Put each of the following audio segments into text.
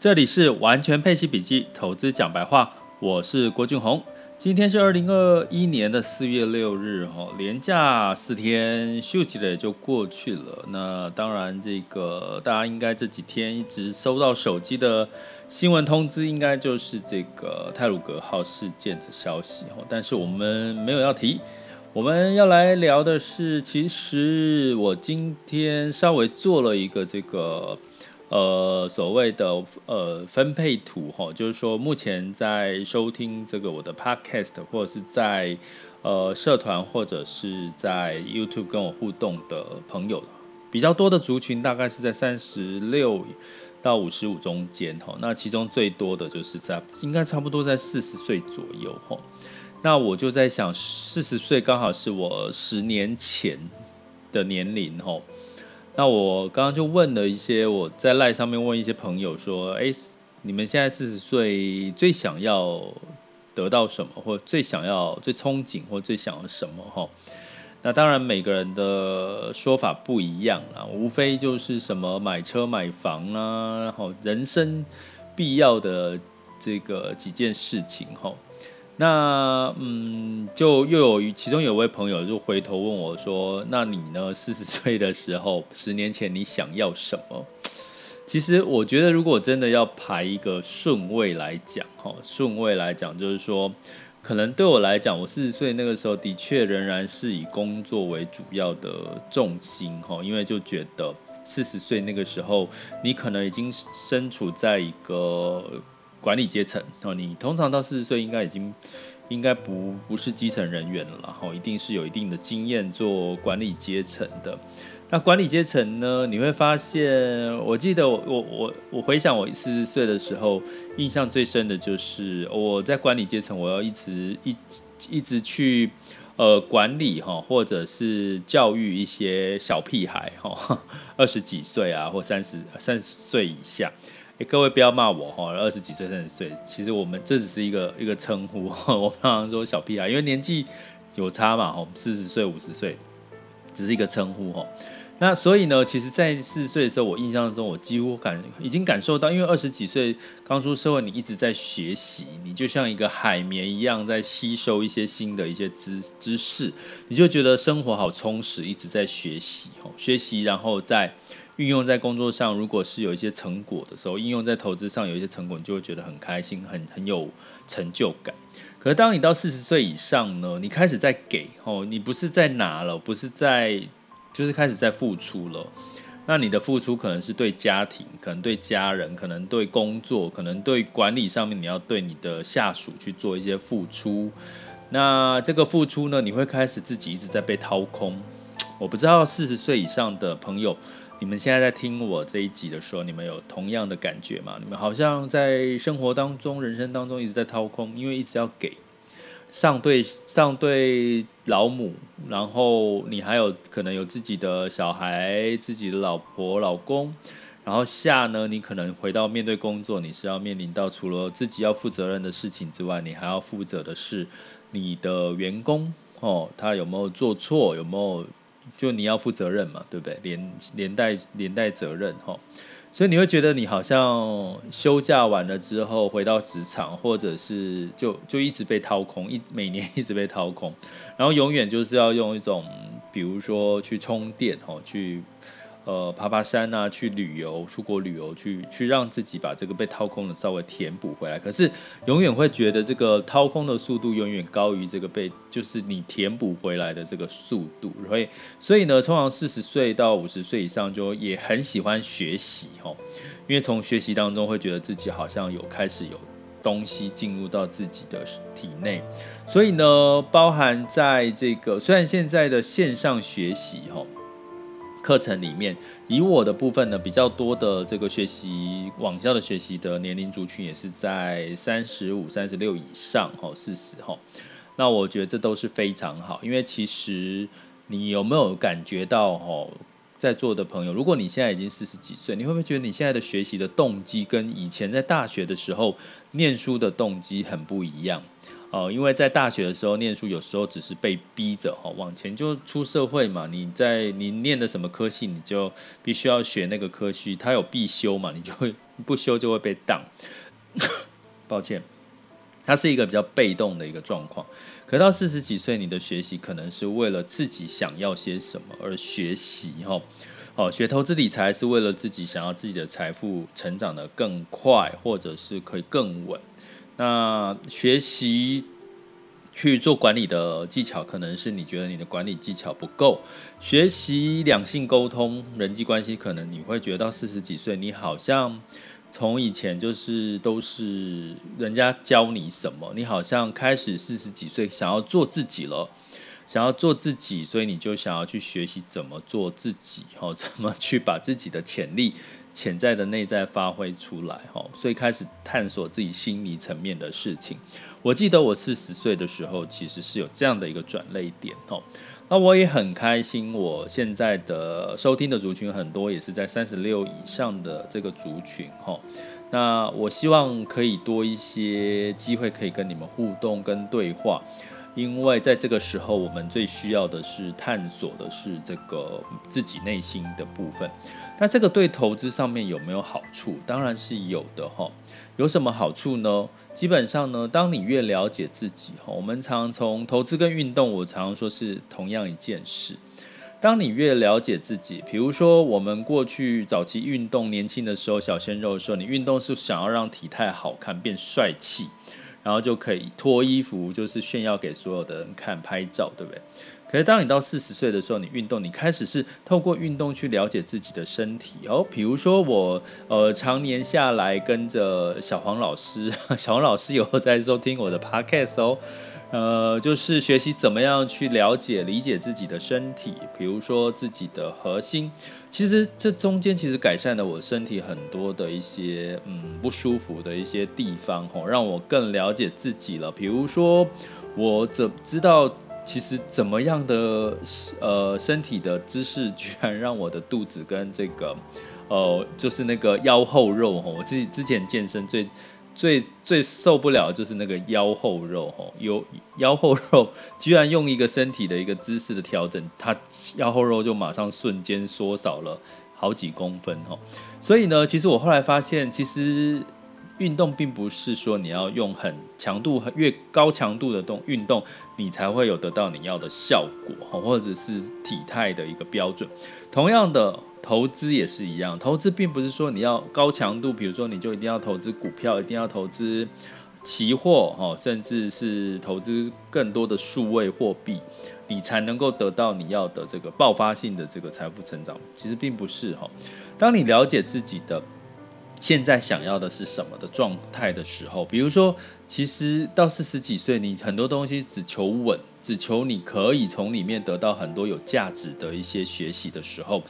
这里是完全配息笔记，投资讲白话，我是郭俊宏。今天是二零二一年的四月六日，哈，连假四天，休息了也就过去了。那当然，这个大家应该这几天一直收到手机的新闻通知，应该就是这个泰鲁阁号事件的消息，哈。但是我们没有要提，我们要来聊的是，其实我今天稍微做了一个这个。呃，所谓的呃分配图哈，就是说目前在收听这个我的 podcast 或者是在呃社团或者是在 YouTube 跟我互动的朋友，比较多的族群大概是在三十六到五十五中间哈，那其中最多的就是在应该差不多在四十岁左右哈，那我就在想，四十岁刚好是我十年前的年龄哈。那我刚刚就问了一些，我在赖上面问一些朋友说，哎，你们现在四十岁最想要得到什么，或最想要、最憧憬，或最想要什么？哈，那当然每个人的说法不一样啦，无非就是什么买车买房啊，然后人生必要的这个几件事情，哈。那嗯，就又有其中有位朋友就回头问我说：“那你呢？四十岁的时候，十年前你想要什么？”其实我觉得，如果真的要排一个顺位来讲，哈，顺位来讲，就是说，可能对我来讲，我四十岁那个时候的确仍然是以工作为主要的重心，哈，因为就觉得四十岁那个时候，你可能已经身处在一个。管理阶层哦，你通常到四十岁应该已经应该不不是基层人员了，然后一定是有一定的经验做管理阶层的。那管理阶层呢，你会发现，我记得我我我我回想我四十岁的时候，印象最深的就是我在管理阶层，我要一直一一直去呃管理哈，或者是教育一些小屁孩哈，二十几岁啊或三十三十岁以下。各位不要骂我哈，二十几岁、三十岁，其实我们这只是一个一个称呼。我常常说小屁孩，因为年纪有差嘛，哈，四十岁、五十岁，只是一个称呼哈。那所以呢，其实，在四十岁的时候，我印象中，我几乎感已经感受到，因为二十几岁刚出社会，你一直在学习，你就像一个海绵一样，在吸收一些新的一些知知识，你就觉得生活好充实，一直在学习，学习，然后再。运用在工作上，如果是有一些成果的时候，应用在投资上有一些成果，你就会觉得很开心，很很有成就感。可是当你到四十岁以上呢，你开始在给哦，你不是在拿了，不是在，就是开始在付出了。那你的付出可能是对家庭，可能对家人，可能对工作，可能对管理上面，你要对你的下属去做一些付出。那这个付出呢，你会开始自己一直在被掏空。我不知道四十岁以上的朋友。你们现在在听我这一集的时候，你们有同样的感觉吗？你们好像在生活当中、人生当中一直在掏空，因为一直要给上对上对老母，然后你还有可能有自己的小孩、自己的老婆、老公，然后下呢，你可能回到面对工作，你是要面临到除了自己要负责任的事情之外，你还要负责的是你的员工哦，他有没有做错，有没有？就你要负责任嘛，对不对？连连带连带责任哈，所以你会觉得你好像休假完了之后回到职场，或者是就就一直被掏空，一每年一直被掏空，然后永远就是要用一种，比如说去充电哦，去。呃，爬爬山啊，去旅游，出国旅游，去去让自己把这个被掏空的稍微填补回来。可是永远会觉得这个掏空的速度永远高于这个被，就是你填补回来的这个速度。所以，所以呢，通常四十岁到五十岁以上就也很喜欢学习哦，因为从学习当中会觉得自己好像有开始有东西进入到自己的体内。所以呢，包含在这个虽然现在的线上学习哈。课程里面，以我的部分呢，比较多的这个学习网校的学习的年龄族群也是在三十五、三十六以上，哈，四十，哈。那我觉得这都是非常好，因为其实你有没有感觉到，哈，在座的朋友，如果你现在已经四十几岁，你会不会觉得你现在的学习的动机跟以前在大学的时候念书的动机很不一样？呃，因为在大学的时候念书，有时候只是被逼着哈往前就出社会嘛。你在你念的什么科系，你就必须要学那个科系，它有必修嘛，你就会不修就会被挡。抱歉，它是一个比较被动的一个状况。可到四十几岁，你的学习可能是为了自己想要些什么而学习哈。哦，学投资理财是为了自己想要自己的财富成长的更快，或者是可以更稳。那学习去做管理的技巧，可能是你觉得你的管理技巧不够。学习两性沟通、人际关系，可能你会觉得到四十几岁，你好像从以前就是都是人家教你什么，你好像开始四十几岁想要做自己了。想要做自己，所以你就想要去学习怎么做自己，哦，怎么去把自己的潜力、潜在的内在发挥出来，哦，所以开始探索自己心理层面的事情。我记得我四十岁的时候，其实是有这样的一个转捩点，哦，那我也很开心。我现在的收听的族群很多，也是在三十六以上的这个族群，哦，那我希望可以多一些机会，可以跟你们互动跟对话。因为在这个时候，我们最需要的是探索的是这个自己内心的部分。那这个对投资上面有没有好处？当然是有的哈。有什么好处呢？基本上呢，当你越了解自己哈，我们常从投资跟运动，我常常说是同样一件事。当你越了解自己，比如说我们过去早期运动，年轻的时候小鲜肉的时候，你运动是想要让体态好看，变帅气。然后就可以脱衣服，就是炫耀给所有的人看，拍照，对不对？可是当你到四十岁的时候，你运动，你开始是透过运动去了解自己的身体哦。比如说我，呃，常年下来跟着小黄老师，小黄老师有在收听我的 podcast 哦。呃，就是学习怎么样去了解、理解自己的身体，比如说自己的核心。其实这中间其实改善了我身体很多的一些嗯不舒服的一些地方，吼，让我更了解自己了。比如说，我怎知道其实怎么样的呃身体的姿势，居然让我的肚子跟这个呃就是那个腰后肉，吼，我自己之前健身最。最最受不了就是那个腰后肉吼，有腰后肉居然用一个身体的一个姿势的调整，它腰后肉就马上瞬间缩小了好几公分吼。所以呢，其实我后来发现，其实运动并不是说你要用很强度越高强度的动运动，你才会有得到你要的效果，或者是体态的一个标准。同样的。投资也是一样，投资并不是说你要高强度，比如说你就一定要投资股票，一定要投资期货，哦，甚至是投资更多的数位货币，你才能够得到你要的这个爆发性的这个财富成长。其实并不是哈，当你了解自己的现在想要的是什么的状态的时候，比如说，其实到四十几岁，你很多东西只求稳，只求你可以从里面得到很多有价值的一些学习的时候。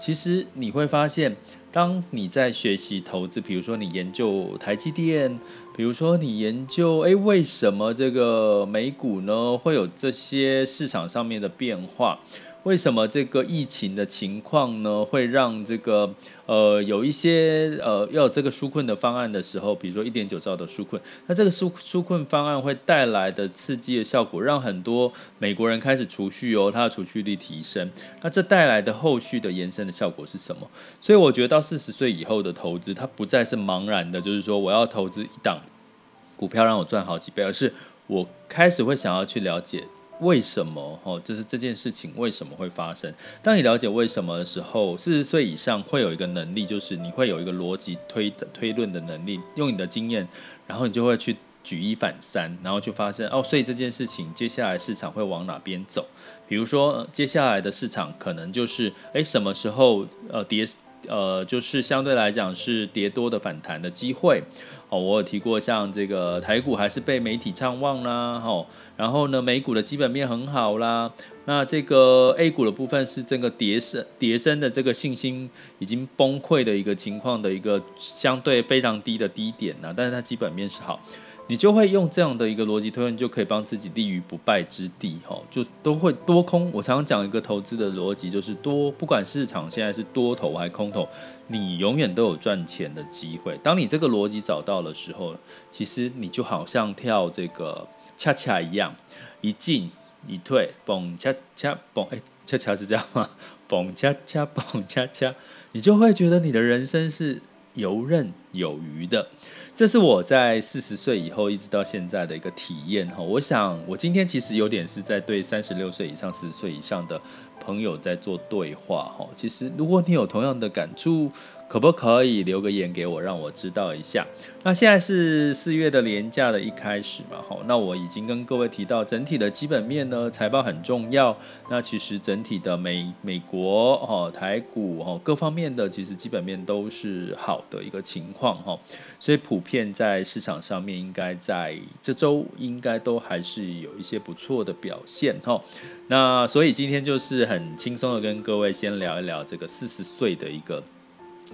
其实你会发现，当你在学习投资，比如说你研究台积电，比如说你研究，诶，为什么这个美股呢会有这些市场上面的变化？为什么这个疫情的情况呢，会让这个呃有一些呃要有这个纾困的方案的时候，比如说一点九兆的纾困，那这个纾纾困方案会带来的刺激的效果，让很多美国人开始储蓄哦，它的储蓄率提升，那这带来的后续的延伸的效果是什么？所以我觉得到四十岁以后的投资，它不再是茫然的，就是说我要投资一档股票让我赚好几倍，而是我开始会想要去了解。为什么？哦，就是这件事情为什么会发生？当你了解为什么的时候，四十岁以上会有一个能力，就是你会有一个逻辑推的推论的能力，用你的经验，然后你就会去举一反三，然后就发现哦，所以这件事情接下来市场会往哪边走？比如说，接下来的市场可能就是，诶，什么时候呃跌？呃，就是相对来讲是跌多的反弹的机会。哦，我有提过，像这个台股还是被媒体唱旺啦，哦，然后呢，美股的基本面很好啦。那这个 A 股的部分是这个跌升跌升的这个信心已经崩溃的一个情况的一个相对非常低的低点呢，但是它基本面是好。你就会用这样的一个逻辑推论，就可以帮自己立于不败之地，哈，就都会多空。我常常讲一个投资的逻辑，就是多，不管市场现在是多头还是空头，你永远都有赚钱的机会。当你这个逻辑找到的时候，其实你就好像跳这个恰恰一样，一进一退，蹦恰恰蹦，哎，恰恰是这样吗？蹦恰恰蹦恰恰，你就会觉得你的人生是游刃有余的。这是我在四十岁以后一直到现在的一个体验哈。我想，我今天其实有点是在对三十六岁以上、四十岁以上的朋友在做对话哈。其实，如果你有同样的感触，可不可以留个言给我，让我知道一下？那现在是四月的廉价的一开始嘛，好，那我已经跟各位提到，整体的基本面呢，财报很重要。那其实整体的美美国哦台股哦各方面的其实基本面都是好的一个情况哈，所以普遍在市场上面应该在这周应该都还是有一些不错的表现哈。那所以今天就是很轻松的跟各位先聊一聊这个四十岁的一个。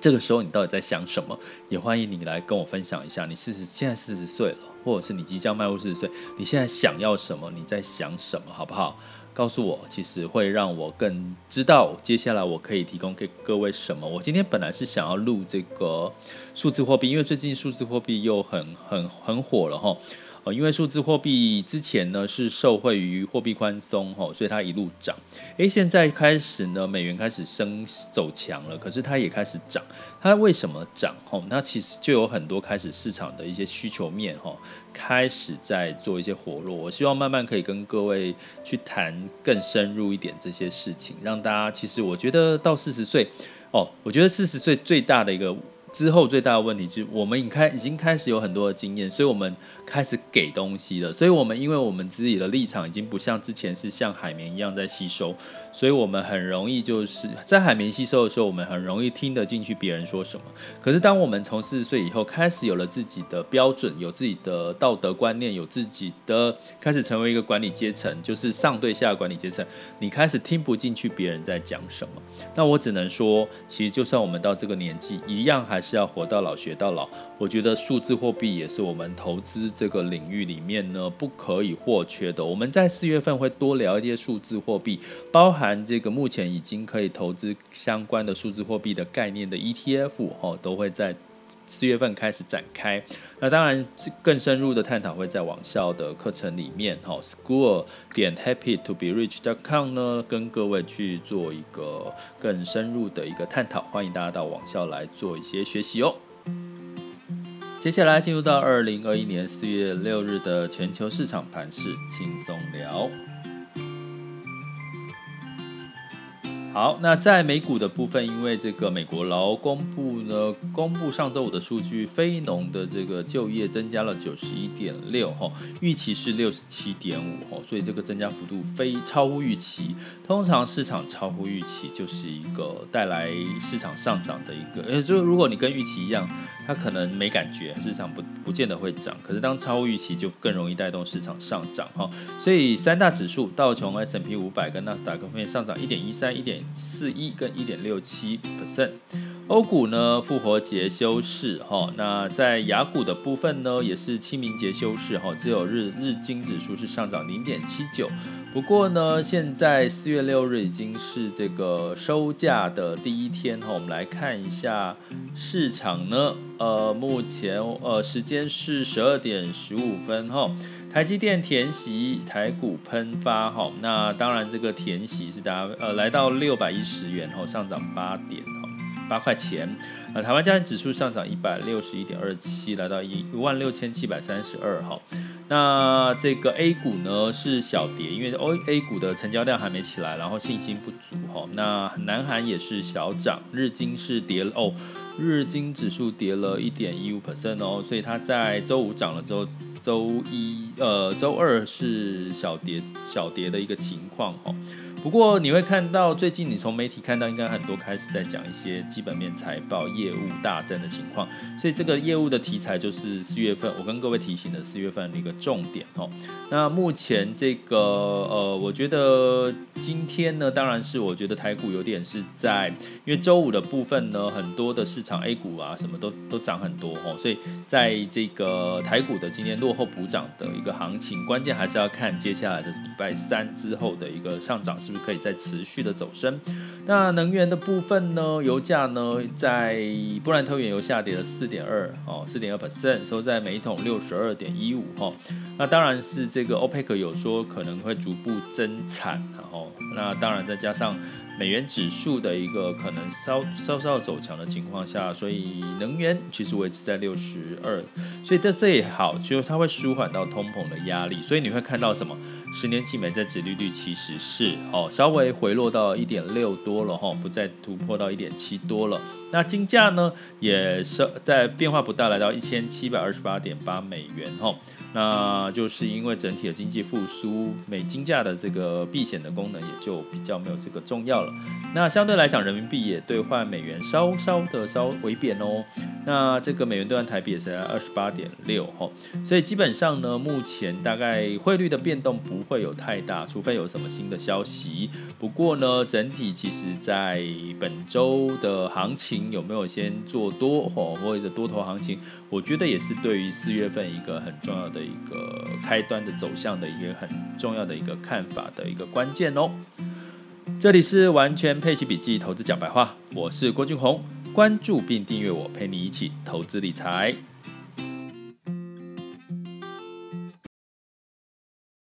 这个时候你到底在想什么？也欢迎你来跟我分享一下。你四十，现在四十岁了，或者是你即将迈入四十岁，你现在想要什么？你在想什么？好不好？告诉我，其实会让我更知道接下来我可以提供给各位什么。我今天本来是想要录这个数字货币，因为最近数字货币又很很很火了哈。呃，因为数字货币之前呢是受惠于货币宽松，所以它一路涨。诶，现在开始呢，美元开始升走强了，可是它也开始涨。它为什么涨？吼，那其实就有很多开始市场的一些需求面，开始在做一些活络。我希望慢慢可以跟各位去谈更深入一点这些事情，让大家其实我觉得到四十岁哦，我觉得四十岁最大的一个。之后最大的问题就是，我们已开已经开始有很多的经验，所以我们开始给东西了。所以，我们因为我们自己的立场已经不像之前是像海绵一样在吸收，所以我们很容易就是在海绵吸收的时候，我们很容易听得进去别人说什么。可是，当我们从四十岁以后开始有了自己的标准，有自己的道德观念，有自己的开始成为一个管理阶层，就是上对下的管理阶层，你开始听不进去别人在讲什么。那我只能说，其实就算我们到这个年纪，一样还。是要活到老学到老，我觉得数字货币也是我们投资这个领域里面呢不可以或缺的。我们在四月份会多聊一些数字货币，包含这个目前已经可以投资相关的数字货币的概念的 ETF 哦，都会在四月份开始展开。那当然，更深入的探讨会在网校的课程里面哈，school 点 happy to be rich dot com 呢，跟各位去做一个更深入的一个探讨，欢迎大家到网校来做一些学习哦。接下来进入到二零二一年四月六日的全球市场盘势轻松聊。好，那在美股的部分，因为这个美国劳工部呢公布上周五的数据，非农的这个就业增加了九十一点六哈，预期是六十七点五哈，所以这个增加幅度非超乎预期。通常市场超乎预期就是一个带来市场上涨的一个，呃，就如果你跟预期一样，它可能没感觉，市场不不见得会涨。可是当超预期，就更容易带动市场上涨哈。所以三大指数道琼 S&P 五百跟纳斯达克分别上涨一点一三一点。四一跟一点六七 percent，欧股呢复活节休市哈，那在雅股的部分呢也是清明节休市哈，只有日日经指数是上涨零点七九，不过呢现在四月六日已经是这个收假的第一天哈，我们来看一下市场呢，呃目前呃时间是十二点十五分哈。台积电填息，台股喷发哈，那当然这个填息是大家呃来到六百一十元后上涨八点哈，八块钱。呃，台湾加权指数上涨一百六十一点二七，来到一一万六千七百三十二哈。那这个 A 股呢是小跌，因为 O A 股的成交量还没起来，然后信心不足哈。那南韩也是小涨，日经是跌了哦，日经指数跌了一点一五 percent 哦，所以它在周五涨了之后。周一，呃，周二是小跌小跌的一个情况哈。不过你会看到，最近你从媒体看到，应该很多开始在讲一些基本面财报业务大增的情况，所以这个业务的题材就是四月份我跟各位提醒的四月份的一个重点哦。那目前这个呃，我觉得今天呢，当然是我觉得台股有点是在，因为周五的部分呢，很多的市场 A 股啊什么都都涨很多哦，所以在这个台股的今天落后补涨的一个行情，关键还是要看接下来的礼拜三之后的一个上涨。是可以再持续的走升？那能源的部分呢？油价呢，在布兰特原油下跌了四点二哦，四点二 percent，收在每桶六十二点一五哈。那当然是这个 OPEC 有说可能会逐步增产，然后那当然再加上。美元指数的一个可能稍稍稍走强的情况下，所以能源其实维持在六十二，所以在这也好，就是它会舒缓到通膨的压力，所以你会看到什么？十年期美债殖利率其实是哦稍微回落到一点六多了哈，不再突破到一点七多了。那金价呢也是在变化不大，来到一千七百二十八点八美元哈。那就是因为整体的经济复苏，美金价的这个避险的功能也就比较没有这个重要了。那相对来讲，人民币也兑换美元稍稍的稍微贬哦。那这个美元兑换台币也是在二十八点六哈。所以基本上呢，目前大概汇率的变动不会有太大，除非有什么新的消息。不过呢，整体其实在本周的行情。有没有先做多或或者多头行情？我觉得也是对于四月份一个很重要的一个开端的走向的一个很重要的一个看法的一个关键哦。这里是完全配齐笔记投资讲白话，我是郭俊宏，关注并订阅我，陪你一起投资理财。